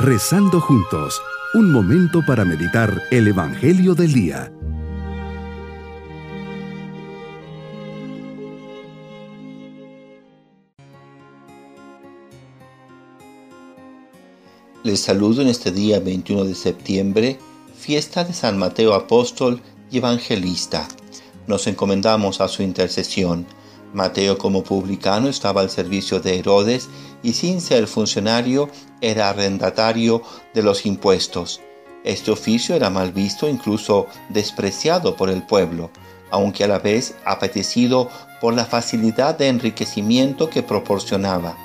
Rezando juntos, un momento para meditar el Evangelio del Día. Les saludo en este día 21 de septiembre, fiesta de San Mateo Apóstol y Evangelista. Nos encomendamos a su intercesión. Mateo como publicano estaba al servicio de Herodes y sin ser funcionario era arrendatario de los impuestos. Este oficio era mal visto, incluso despreciado por el pueblo, aunque a la vez apetecido por la facilidad de enriquecimiento que proporcionaba.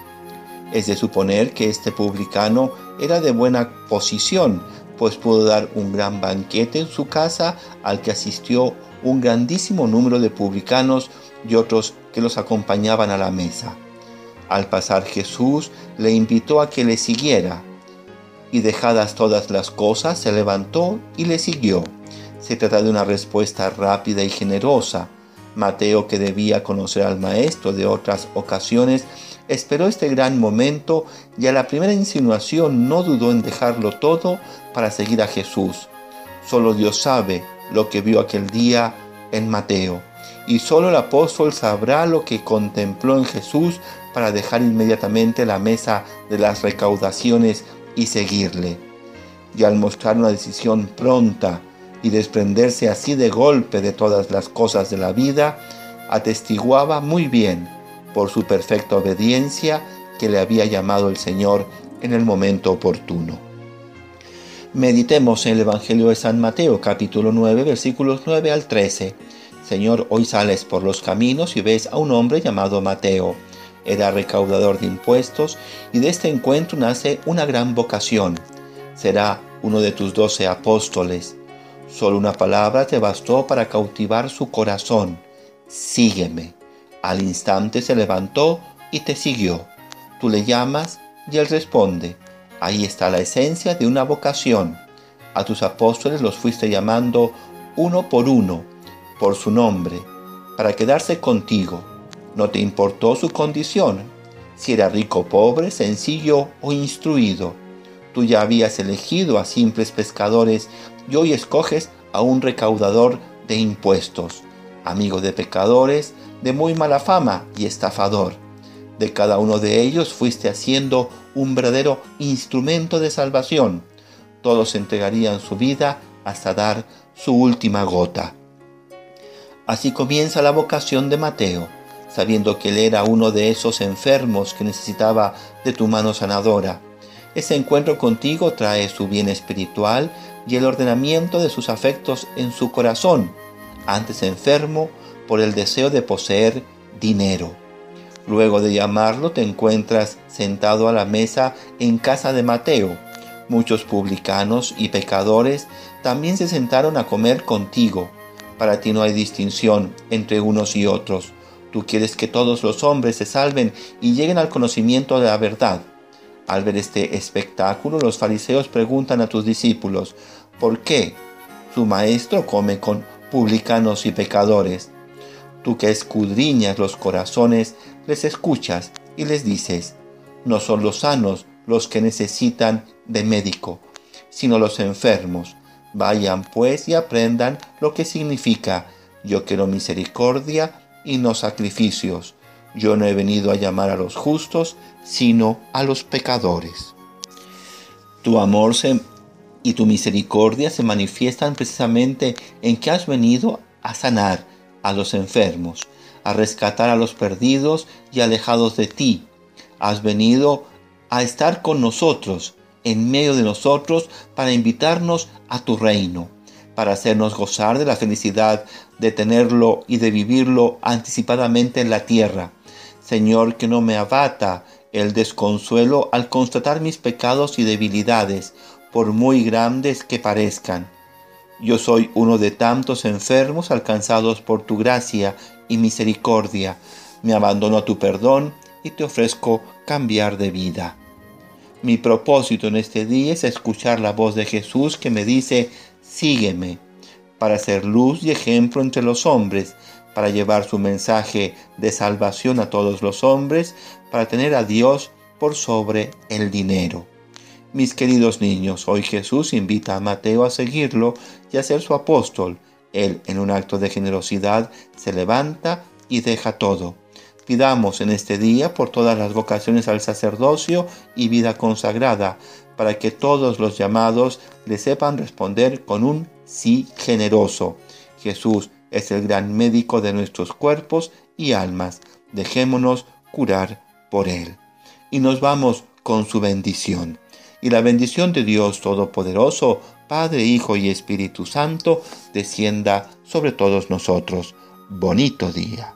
Es de suponer que este publicano era de buena posición, pues pudo dar un gran banquete en su casa al que asistió un grandísimo número de publicanos y otros que los acompañaban a la mesa. Al pasar Jesús le invitó a que le siguiera, y dejadas todas las cosas se levantó y le siguió. Se trata de una respuesta rápida y generosa. Mateo, que debía conocer al Maestro de otras ocasiones, esperó este gran momento y a la primera insinuación no dudó en dejarlo todo para seguir a Jesús. Solo Dios sabe lo que vio aquel día en Mateo y solo el apóstol sabrá lo que contempló en Jesús para dejar inmediatamente la mesa de las recaudaciones y seguirle. Y al mostrar una decisión pronta y desprenderse así de golpe de todas las cosas de la vida, atestiguaba muy bien por su perfecta obediencia que le había llamado el Señor en el momento oportuno. Meditemos en el Evangelio de San Mateo capítulo 9 versículos 9 al 13. Señor, hoy sales por los caminos y ves a un hombre llamado Mateo. Era recaudador de impuestos y de este encuentro nace una gran vocación. Será uno de tus doce apóstoles. Solo una palabra te bastó para cautivar su corazón. Sígueme. Al instante se levantó y te siguió. Tú le llamas y él responde. Ahí está la esencia de una vocación. A tus apóstoles los fuiste llamando uno por uno por su nombre, para quedarse contigo. No te importó su condición, si era rico, pobre, sencillo o instruido. Tú ya habías elegido a simples pescadores y hoy escoges a un recaudador de impuestos, amigo de pecadores, de muy mala fama y estafador. De cada uno de ellos fuiste haciendo un verdadero instrumento de salvación. Todos entregarían su vida hasta dar su última gota. Así comienza la vocación de Mateo, sabiendo que él era uno de esos enfermos que necesitaba de tu mano sanadora. Ese encuentro contigo trae su bien espiritual y el ordenamiento de sus afectos en su corazón, antes enfermo por el deseo de poseer dinero. Luego de llamarlo te encuentras sentado a la mesa en casa de Mateo. Muchos publicanos y pecadores también se sentaron a comer contigo para ti no hay distinción entre unos y otros. Tú quieres que todos los hombres se salven y lleguen al conocimiento de la verdad. Al ver este espectáculo, los fariseos preguntan a tus discípulos, ¿por qué su maestro come con publicanos y pecadores? Tú que escudriñas los corazones, les escuchas y les dices, no son los sanos los que necesitan de médico, sino los enfermos. Vayan pues y aprendan lo que significa yo quiero misericordia y no sacrificios. Yo no he venido a llamar a los justos, sino a los pecadores. Tu amor y tu misericordia se manifiestan precisamente en que has venido a sanar a los enfermos, a rescatar a los perdidos y alejados de ti. Has venido a estar con nosotros, en medio de nosotros para invitarnos a tu reino, para hacernos gozar de la felicidad de tenerlo y de vivirlo anticipadamente en la tierra. Señor, que no me abata el desconsuelo al constatar mis pecados y debilidades, por muy grandes que parezcan. Yo soy uno de tantos enfermos alcanzados por tu gracia y misericordia. Me abandono a tu perdón y te ofrezco cambiar de vida. Mi propósito en este día es escuchar la voz de Jesús que me dice, sígueme, para ser luz y ejemplo entre los hombres, para llevar su mensaje de salvación a todos los hombres, para tener a Dios por sobre el dinero. Mis queridos niños, hoy Jesús invita a Mateo a seguirlo y a ser su apóstol. Él, en un acto de generosidad, se levanta y deja todo. Pidamos en este día por todas las vocaciones al sacerdocio y vida consagrada, para que todos los llamados le sepan responder con un sí generoso. Jesús es el gran médico de nuestros cuerpos y almas. Dejémonos curar por Él. Y nos vamos con su bendición. Y la bendición de Dios Todopoderoso, Padre, Hijo y Espíritu Santo, descienda sobre todos nosotros. Bonito día.